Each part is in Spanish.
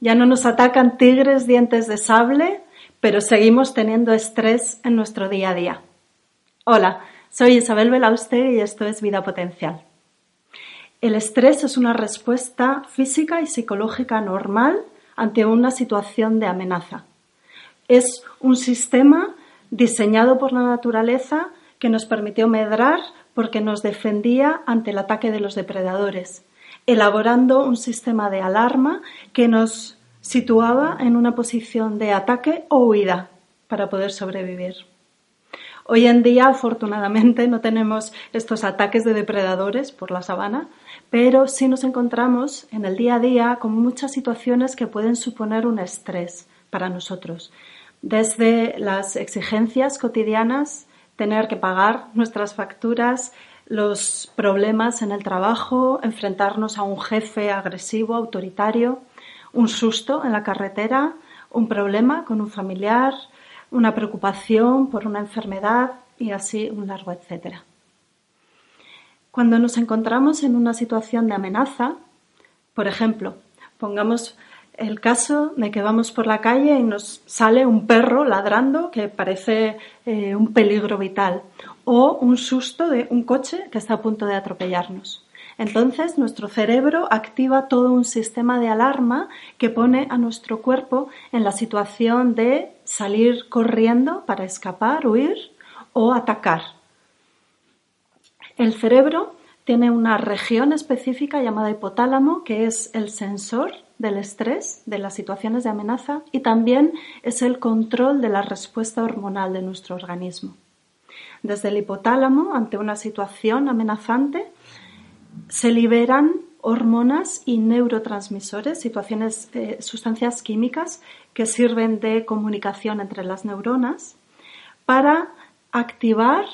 Ya no nos atacan tigres dientes de sable, pero seguimos teniendo estrés en nuestro día a día. Hola, soy Isabel Belauste y esto es Vida Potencial. El estrés es una respuesta física y psicológica normal ante una situación de amenaza. Es un sistema diseñado por la naturaleza que nos permitió medrar porque nos defendía ante el ataque de los depredadores, elaborando un sistema de alarma que nos situaba en una posición de ataque o huida para poder sobrevivir. Hoy en día, afortunadamente, no tenemos estos ataques de depredadores por la sabana, pero sí nos encontramos en el día a día con muchas situaciones que pueden suponer un estrés para nosotros. Desde las exigencias cotidianas tener que pagar nuestras facturas, los problemas en el trabajo, enfrentarnos a un jefe agresivo, autoritario, un susto en la carretera, un problema con un familiar, una preocupación por una enfermedad y así un largo etcétera. Cuando nos encontramos en una situación de amenaza, por ejemplo, pongamos el caso de que vamos por la calle y nos sale un perro ladrando que parece eh, un peligro vital o un susto de un coche que está a punto de atropellarnos. Entonces nuestro cerebro activa todo un sistema de alarma que pone a nuestro cuerpo en la situación de salir corriendo para escapar, huir o atacar. El cerebro tiene una región específica llamada hipotálamo que es el sensor del estrés, de las situaciones de amenaza y también es el control de la respuesta hormonal de nuestro organismo. Desde el hipotálamo, ante una situación amenazante, se liberan hormonas y neurotransmisores, situaciones, eh, sustancias químicas que sirven de comunicación entre las neuronas para activar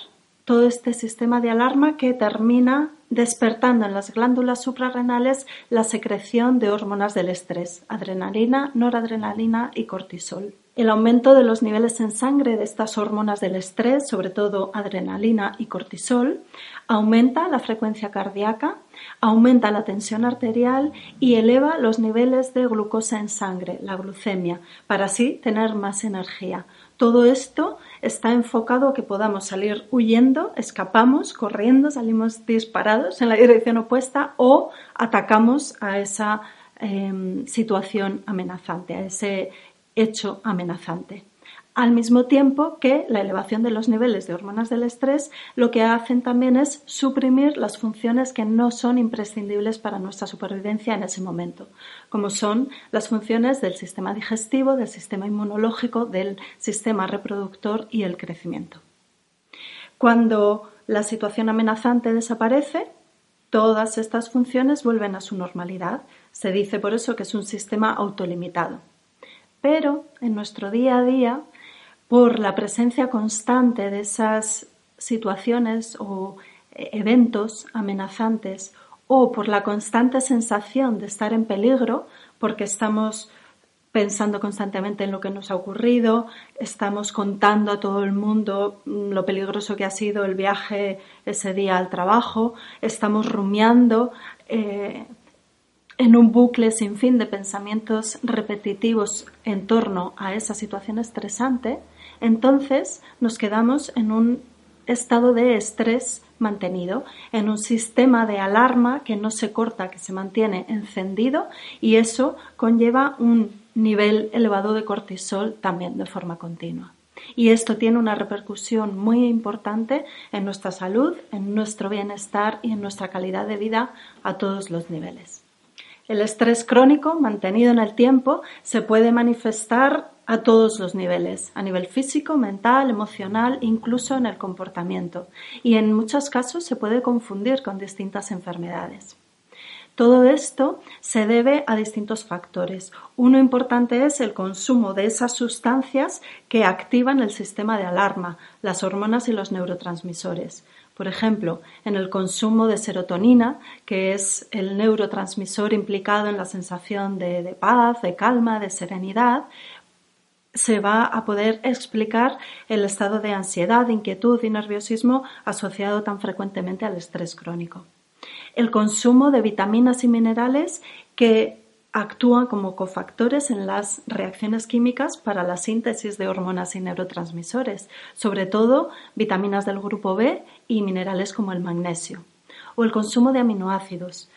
todo este sistema de alarma que termina despertando en las glándulas suprarrenales la secreción de hormonas del estrés, adrenalina, noradrenalina y cortisol. El aumento de los niveles en sangre de estas hormonas del estrés, sobre todo adrenalina y cortisol, aumenta la frecuencia cardíaca, aumenta la tensión arterial y eleva los niveles de glucosa en sangre, la glucemia, para así tener más energía. Todo esto está enfocado a que podamos salir huyendo, escapamos, corriendo, salimos disparados en la dirección opuesta o atacamos a esa em, situación amenazante, a ese hecho amenazante al mismo tiempo que la elevación de los niveles de hormonas del estrés lo que hacen también es suprimir las funciones que no son imprescindibles para nuestra supervivencia en ese momento, como son las funciones del sistema digestivo, del sistema inmunológico, del sistema reproductor y el crecimiento. Cuando la situación amenazante desaparece, todas estas funciones vuelven a su normalidad. Se dice por eso que es un sistema autolimitado. Pero en nuestro día a día por la presencia constante de esas situaciones o eh, eventos amenazantes o por la constante sensación de estar en peligro porque estamos pensando constantemente en lo que nos ha ocurrido, estamos contando a todo el mundo mm, lo peligroso que ha sido el viaje ese día al trabajo, estamos rumiando eh, en un bucle sin fin de pensamientos repetitivos en torno a esa situación estresante, entonces nos quedamos en un estado de estrés mantenido, en un sistema de alarma que no se corta, que se mantiene encendido y eso conlleva un nivel elevado de cortisol también de forma continua. Y esto tiene una repercusión muy importante en nuestra salud, en nuestro bienestar y en nuestra calidad de vida a todos los niveles. El estrés crónico mantenido en el tiempo se puede manifestar a todos los niveles, a nivel físico, mental, emocional, incluso en el comportamiento, y en muchos casos se puede confundir con distintas enfermedades. Todo esto se debe a distintos factores. Uno importante es el consumo de esas sustancias que activan el sistema de alarma, las hormonas y los neurotransmisores. Por ejemplo, en el consumo de serotonina, que es el neurotransmisor implicado en la sensación de, paz, de calma, de serenidad, se va a poder explicar el estado de ansiedad, inquietud y nerviosismo asociado tan frecuentemente al estrés crónico. El consumo de vitaminas y minerales que actúan como cofactores en las reacciones químicas para la síntesis de hormonas y neurotransmisores, sobre todo vitaminas del grupo B y minerales como el magnesio. O el consumo de aminoácidos.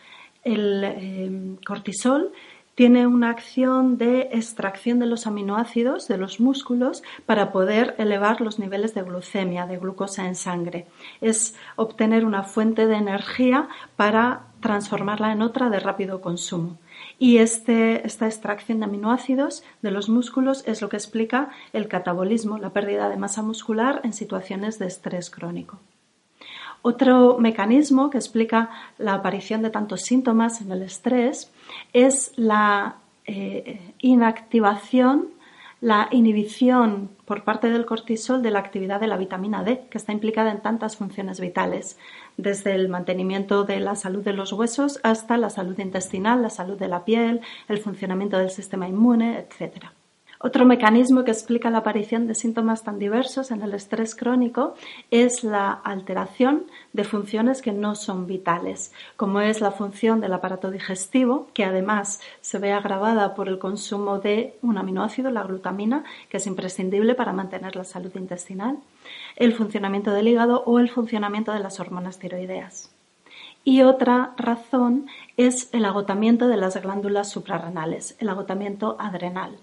El eh, cortisol tiene una acción de extracción de los aminoácidos de los músculos para poder elevar los niveles de glucemia, de glucosa en sangre. Es obtener una fuente de energía para transformarla en otra de rápido consumo. Y este, esta extracción de aminoácidos de los músculos es lo que explica el catabolismo, la pérdida de masa muscular en situaciones de estrés crónico. Otro mecanismo que explica la aparición de tantos síntomas en el estrés es la eh, inactivación, la inhibición por parte del cortisol de la actividad de la vitamina D, que está implicada en tantas funciones vitales, desde el mantenimiento de la salud de los huesos hasta la salud intestinal, la salud de la piel, el funcionamiento del sistema inmune, etc. Otro mecanismo que explica la aparición de síntomas tan diversos en el estrés crónico es la alteración de funciones que no son vitales, como es la función del aparato digestivo, que además se ve agravada por el consumo de un aminoácido, la glutamina, que es imprescindible para mantener la salud intestinal, el funcionamiento del hígado o el funcionamiento de las hormonas tiroideas. Y otra razón es el agotamiento de las glándulas suprarrenales, el agotamiento adrenal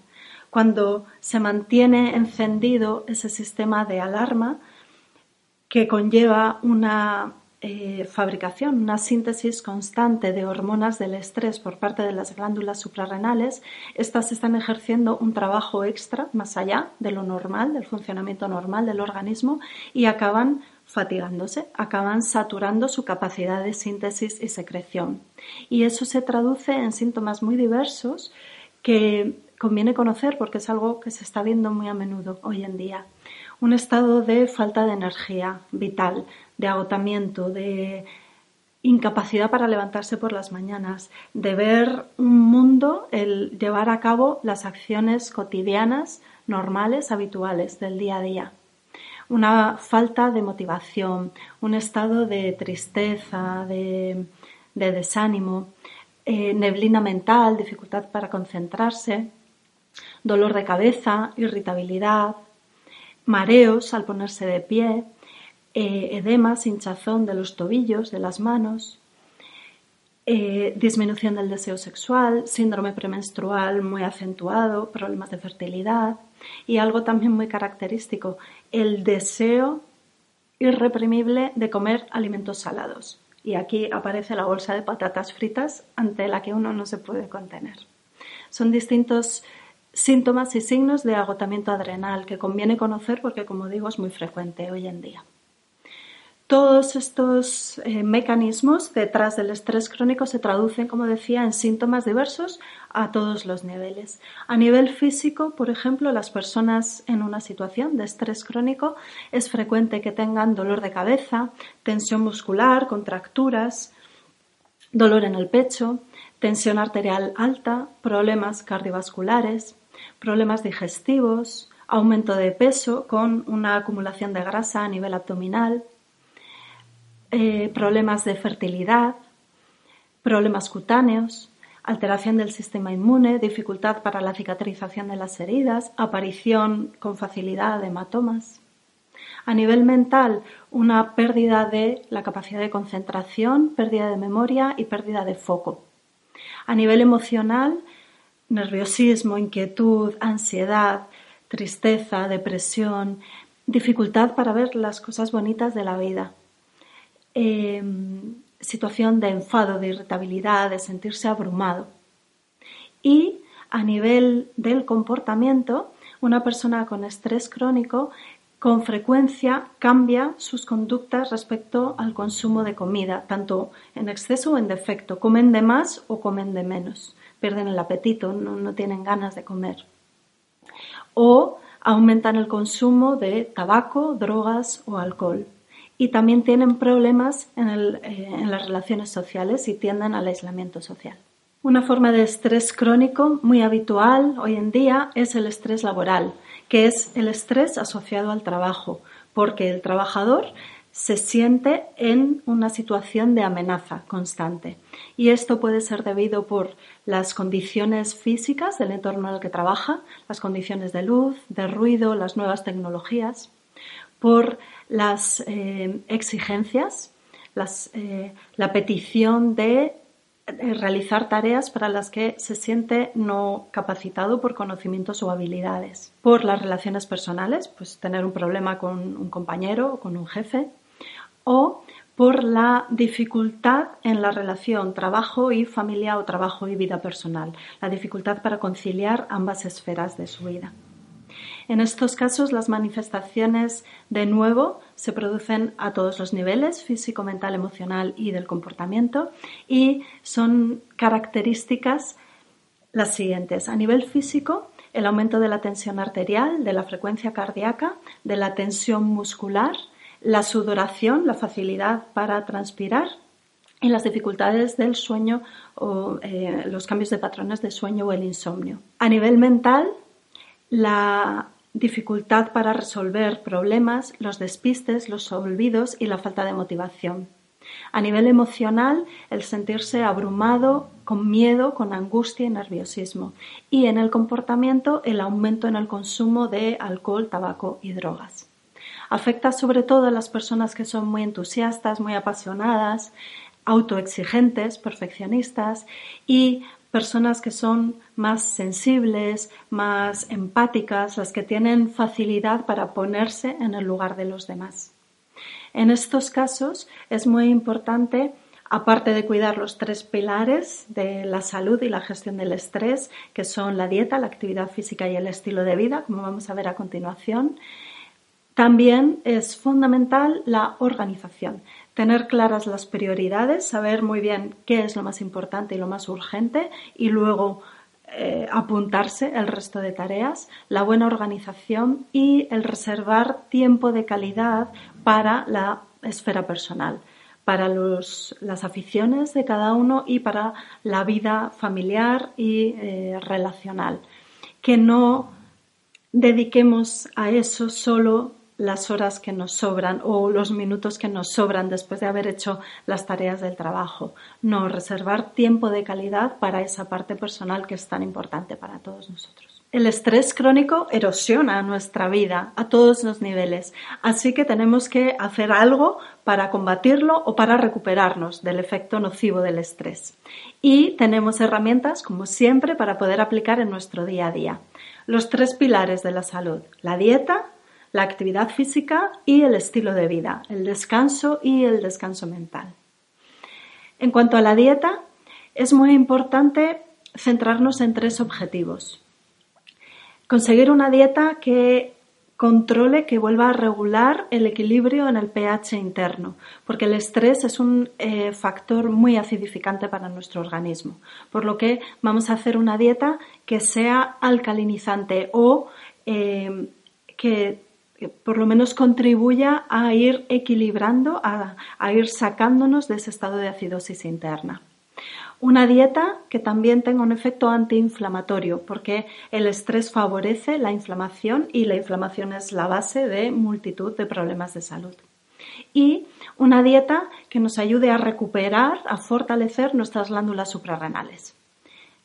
cuando se mantiene encendido ese sistema de alarma que conlleva una eh, fabricación, una síntesis constante de hormonas del estrés por parte de las glándulas suprarrenales, estas están ejerciendo un trabajo extra más allá de lo normal, del funcionamiento normal del organismo y acaban fatigándose, acaban saturando su capacidad de síntesis y secreción. Y eso se traduce en síntomas muy diversos que conviene conocer porque es algo que se está viendo muy a menudo hoy en día. Un estado de falta de energía vital, de agotamiento, de incapacidad para levantarse por las mañanas, de ver un mundo, el llevar a cabo las acciones cotidianas, normales, habituales del día a día. Una falta de motivación, un estado de tristeza, de, desánimo, eh, neblina mental, dificultad para concentrarse, dolor de cabeza, irritabilidad, mareos al ponerse de pie, eh, edemas, hinchazón de los tobillos, de las manos, eh, disminución del deseo sexual, síndrome premenstrual muy acentuado, problemas de fertilidad y algo también muy característico, el deseo irreprimible de comer alimentos salados. Y aquí aparece la bolsa de patatas fritas ante la que uno no se puede contener. Son distintos síntomas y signos de agotamiento adrenal que conviene conocer porque, como digo, es muy frecuente hoy en día. Todos estos eh, mecanismos detrás del estrés crónico se traducen, como decía, en síntomas diversos a todos los niveles. A nivel físico, por ejemplo, las personas en una situación de estrés crónico es frecuente que tengan dolor de cabeza, tensión muscular, contracturas, dolor en el pecho, tensión arterial alta, problemas cardiovasculares, problemas digestivos, aumento de peso con una acumulación de grasa a nivel abdominal, eh, problemas de fertilidad, problemas cutáneos, alteración del sistema inmune, dificultad para la cicatrización de las heridas, aparición con facilidad de hematomas. A nivel mental, una pérdida de la capacidad de concentración, pérdida de memoria y pérdida de foco. A nivel emocional, nerviosismo, inquietud, ansiedad, tristeza, depresión, dificultad para ver las cosas bonitas de la vida, em, situación de enfado, de irritabilidad, de sentirse abrumado. Y a nivel del comportamiento, una persona con estrés crónico con frecuencia cambia sus conductas respecto al consumo de comida, tanto en exceso o en defecto. Comen de más o comen de menos pierden el apetito, no, tienen ganas de comer. O aumentan el consumo de tabaco, drogas o alcohol. Y también tienen problemas en, eh, en, las relaciones sociales y tienden al aislamiento social. Una forma de estrés crónico muy habitual hoy en día es el estrés laboral, que es el estrés asociado al trabajo, porque el trabajador se siente en una situación de amenaza constante. Y esto puede ser debido por las condiciones físicas del entorno en el que trabaja, las condiciones de luz, de ruido, las nuevas tecnologías, por las eh, exigencias, eh, la petición de realizar tareas para las que se siente no capacitado por conocimientos o habilidades. Por las relaciones personales, pues tener un problema con un compañero o con un jefe o por la dificultad en la relación trabajo y familia o trabajo y vida personal, la dificultad para conciliar ambas esferas de su vida. En estos casos, las manifestaciones de nuevo se producen a todos los niveles, físico, mental, emocional y del comportamiento, y son características las siguientes. A nivel físico, el aumento de la tensión arterial, de la frecuencia cardíaca, de la tensión muscular, la sudoración, la facilidad para transpirar y las dificultades del sueño o eh, los cambios de patrones de sueño o el insomnio. A nivel mental, la dificultad para resolver problemas, los despistes, los olvidos y la falta de motivación. A nivel emocional, el sentirse abrumado, con miedo, con angustia y nerviosismo. Y en el comportamiento, el aumento en el consumo de alcohol, tabaco y drogas. Afecta sobre todo a las personas que son muy entusiastas, muy apasionadas, autoexigentes, perfeccionistas y personas que son más sensibles, más empáticas, las que tienen facilidad para ponerse en el lugar de los demás. En estos casos es muy importante, aparte de cuidar los tres pilares de la salud y la gestión del estrés, que son la dieta, la actividad física y el estilo de vida, como vamos a ver a continuación, también es fundamental la organización, tener claras las prioridades, saber muy bien qué es lo más importante y lo más urgente y luego eh, apuntarse el resto de tareas, la buena organización y el reservar tiempo de calidad para la esfera personal, para las aficiones de cada uno y para la vida familiar y eh, relacional. Que no dediquemos a eso solo las horas que nos sobran o los minutos que nos sobran después de haber hecho las tareas del trabajo. No, reservar tiempo de calidad para esa parte personal que es tan importante para todos nosotros. El estrés crónico erosiona nuestra vida a todos los niveles, así que tenemos que hacer algo para combatirlo o para recuperarnos del efecto nocivo del estrés. Y tenemos herramientas, como siempre, para poder aplicar en nuestro día a día. Los tres pilares de la salud, la dieta, la actividad física y el estilo de vida, el descanso y el descanso mental. En cuanto a la dieta, es muy importante centrarnos en tres objetivos. Conseguir una dieta que controle, que vuelva a regular el equilibrio en el pH interno, porque el estrés es un eh, factor muy acidificante para nuestro organismo, por lo que vamos a hacer una dieta que sea alcalinizante o eh, que por lo menos contribuya a ir equilibrando, a, ir sacándonos de ese estado de acidosis interna. Una dieta que también tenga un efecto antiinflamatorio, porque el estrés favorece la inflamación y la inflamación es la base de multitud de problemas de salud. Y una dieta que nos ayude a recuperar, a fortalecer nuestras glándulas suprarrenales.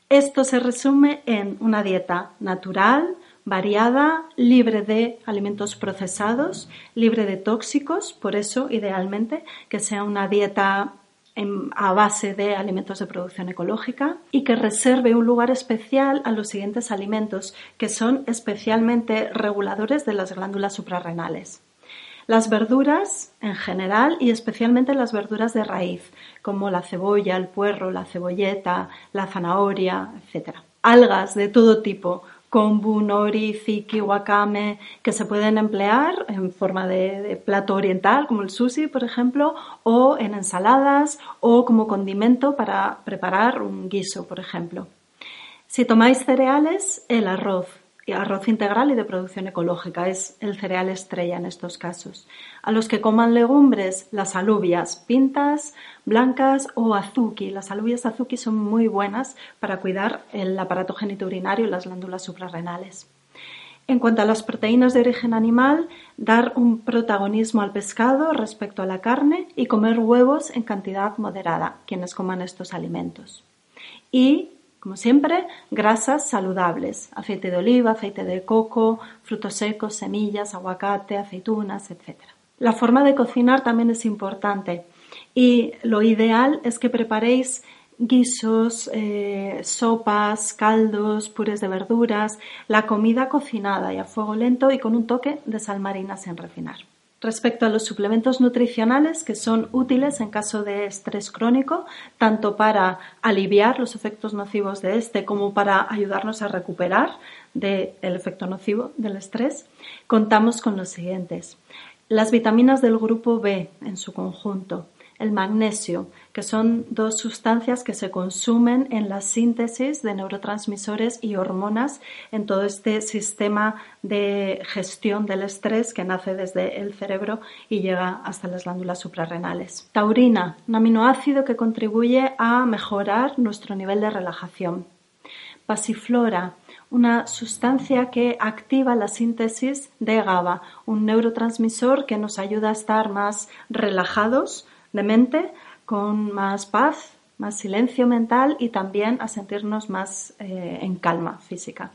Esto se resume en una dieta natural, variada, libre de alimentos procesados, libre de tóxicos, por eso idealmente que sea una dieta a base de alimentos de producción ecológica y que reserve un lugar especial a los siguientes alimentos que son especialmente reguladores de las glándulas suprarrenales. Las verduras en general y especialmente las verduras de raíz, como la cebolla, el puerro, la cebolleta, la zanahoria, etc. Algas de todo tipo, kombu, nori, ziki, wakame, que se pueden emplear en forma de, plato oriental, como el sushi, por ejemplo, o en ensaladas o como condimento para preparar un guiso, por ejemplo. Si tomáis cereales, el arroz, arroz integral y de producción ecológica, es el cereal estrella en estos casos. A los que coman legumbres, las alubias pintas, blancas o azuki. Las alubias azuki son muy buenas para cuidar el aparato genitourinario y las glándulas suprarrenales. En cuanto a las proteínas de origen animal, dar un protagonismo al pescado respecto a la carne y comer huevos en cantidad moderada, quienes coman estos alimentos. Y, como siempre, grasas saludables, aceite de oliva, aceite de coco, frutos secos, semillas, aguacate, aceitunas, etc. La forma de cocinar también es importante y lo ideal es que preparéis guisos, eh, sopas, caldos, purés de verduras, la comida cocinada y a fuego lento y con un toque de sal marina sin refinar. Respecto a los suplementos nutricionales que son útiles en caso de estrés crónico, tanto para aliviar los efectos nocivos de este como para ayudarnos a recuperar del efecto nocivo del estrés, contamos con los siguientes. Las vitaminas del grupo B en su conjunto, el magnesio, que son dos sustancias que se consumen en la síntesis de neurotransmisores y hormonas en todo este sistema de gestión del estrés que nace desde el cerebro y llega hasta las glándulas suprarrenales. Taurina, un aminoácido que contribuye a mejorar nuestro nivel de relajación. Pasiflora, una sustancia que activa la síntesis de GABA, un neurotransmisor que nos ayuda a estar más relajados, de mente, con más paz, más silencio mental y también a sentirnos más eh, en calma física.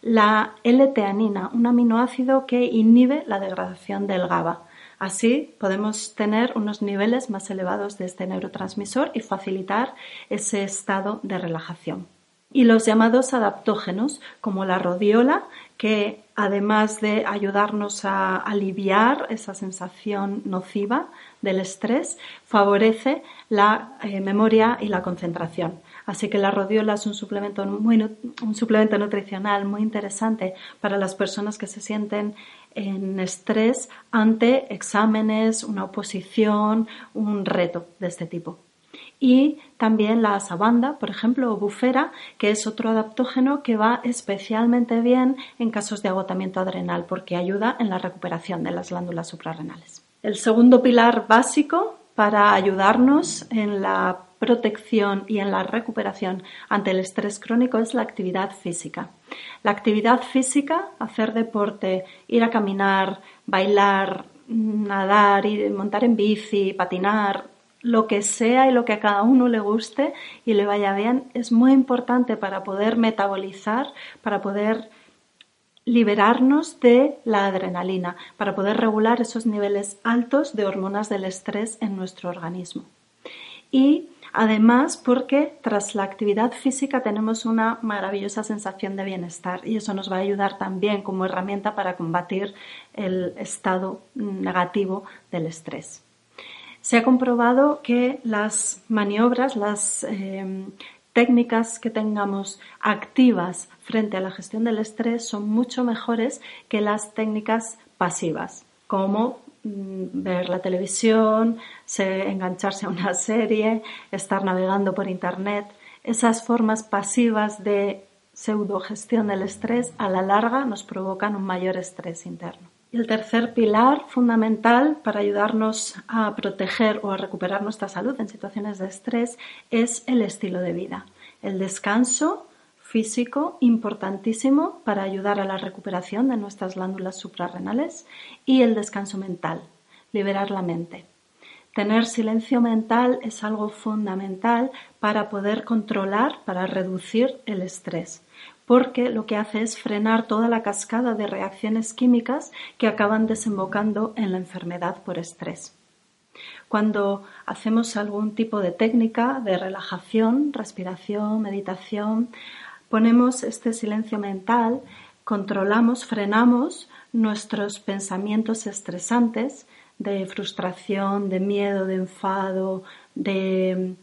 La L-teanina, un aminoácido que inhibe la degradación del GABA. Así podemos tener unos niveles más elevados de este neurotransmisor y facilitar ese estado de relajación. Y los llamados adaptógenos, como la rodiola, que además de ayudarnos a aliviar esa sensación nociva del estrés, favorece la eh, memoria y la concentración. Así que la rodiola es un suplemento, un suplemento nutricional muy interesante para las personas que se sienten en estrés ante exámenes, una oposición, un reto de este tipo y también la sabanda, por ejemplo, o bufera, que es otro adaptógeno que va especialmente bien en casos de agotamiento adrenal porque ayuda en la recuperación de las glándulas suprarrenales. El segundo pilar básico para ayudarnos en la protección y en la recuperación ante el estrés crónico es la actividad física. La actividad física, hacer deporte, ir a caminar, bailar, nadar, ir, montar en bici, patinar, lo que sea y lo que a cada uno le guste y le vaya bien, es muy importante para poder metabolizar, para poder liberarnos de la adrenalina, para poder regular esos niveles altos de hormonas del estrés en nuestro organismo. Y además porque tras la actividad física tenemos una maravillosa sensación de bienestar y eso nos va a ayudar también como herramienta para combatir el estado negativo del estrés. Se ha comprobado que las maniobras, las em, técnicas que tengamos activas frente a la gestión del estrés son mucho mejores que las técnicas pasivas, como mm, ver la televisión, engancharse a una serie, estar navegando por Internet. Esas formas pasivas de pseudogestión del estrés a la larga nos provocan un mayor estrés interno. El tercer pilar fundamental para ayudarnos a proteger o a recuperar nuestra salud en situaciones de estrés es el estilo de vida. El descanso físico importantísimo para ayudar a la recuperación de nuestras glándulas suprarrenales y el descanso mental, liberar la mente. Tener silencio mental es algo fundamental para poder controlar, para reducir el estrés porque lo que hace es frenar toda la cascada de reacciones químicas que acaban desembocando en la enfermedad por estrés. Cuando hacemos algún tipo de técnica de relajación, respiración, meditación, ponemos este silencio mental, controlamos, frenamos nuestros pensamientos estresantes de frustración, de miedo, de enfado, de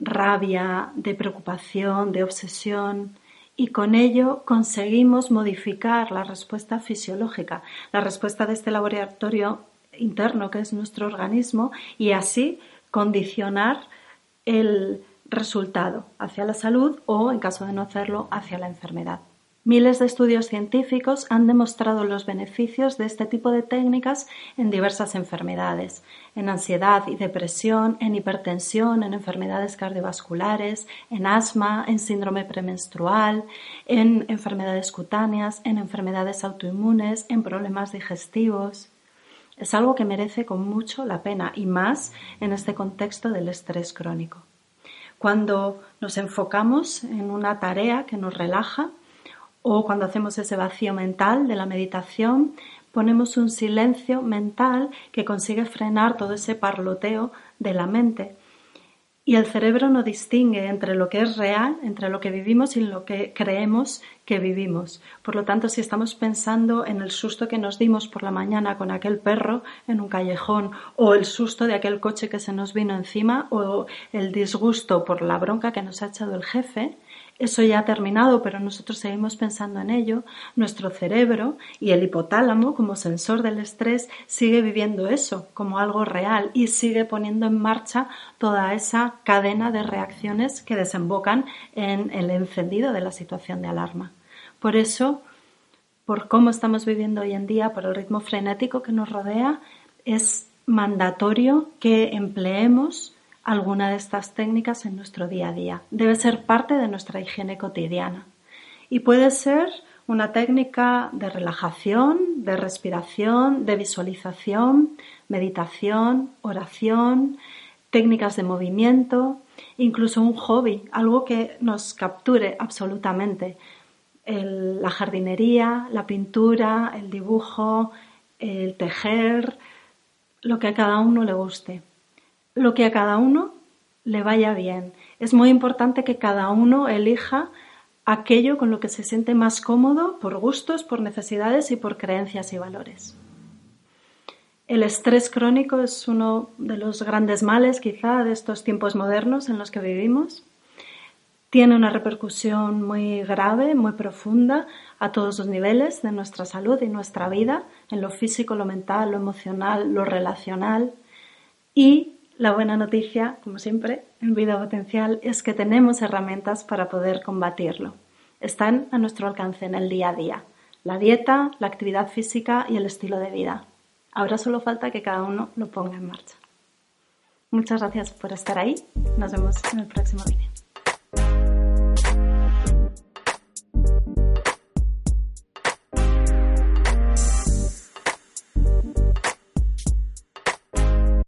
rabia, de preocupación, de obsesión, y con ello conseguimos modificar la respuesta fisiológica, la respuesta de este laboratorio interno que es nuestro organismo y así condicionar el resultado hacia la salud o, en caso de no hacerlo, hacia la enfermedad. Miles de estudios científicos han demostrado los beneficios de este tipo de técnicas en diversas enfermedades, en ansiedad y depresión, en hipertensión, en enfermedades cardiovasculares, en asma, en síndrome premenstrual, en enfermedades cutáneas, en enfermedades autoinmunes, en problemas digestivos. Es algo que merece con mucho la pena y más en este contexto del estrés crónico. Cuando nos enfocamos en una tarea que nos relaja, o cuando hacemos ese vacío mental de la meditación, ponemos un silencio mental que consigue frenar todo ese parloteo de la mente. Y el cerebro no distingue entre lo que es real, entre lo que vivimos y lo que creemos que vivimos. Por lo tanto, si estamos pensando en el susto que nos dimos por la mañana con aquel perro en un callejón, o el susto de aquel coche que se nos vino encima, o el disgusto por la bronca que nos ha echado el jefe, eso ya ha terminado, pero nosotros seguimos pensando en ello. Nuestro cerebro y el hipotálamo, como sensor del estrés, sigue viviendo eso como algo real y sigue poniendo en marcha toda esa cadena de reacciones que desembocan en el encendido de la situación de alarma. Por eso, por cómo estamos viviendo hoy en día, por el ritmo frenético que nos rodea, es mandatorio que empleemos alguna de estas técnicas en nuestro día a día. Debe ser parte de nuestra higiene cotidiana. Y puede ser una técnica de relajación, de respiración, de visualización, meditación, oración, técnicas de movimiento, incluso un hobby, algo que nos capture absolutamente. la jardinería, la pintura, el dibujo, el tejer, lo que a cada uno le guste lo que a cada uno le vaya bien. Es muy importante que cada uno elija aquello con lo que se siente más cómodo por gustos, por necesidades y por creencias y valores. El estrés crónico es uno de los grandes males quizá de estos tiempos modernos en los que vivimos. Tiene una repercusión muy grave, muy profunda a todos los niveles de nuestra salud y nuestra vida, en lo físico, lo mental, lo emocional, lo relacional y la buena noticia, como siempre, en vida potencial es que tenemos herramientas para poder combatirlo. Están a nuestro alcance en el día a día. La dieta, la actividad física y el estilo de vida. Ahora solo falta que cada uno lo ponga en marcha. Muchas gracias por estar ahí. Nos vemos en el próximo vídeo.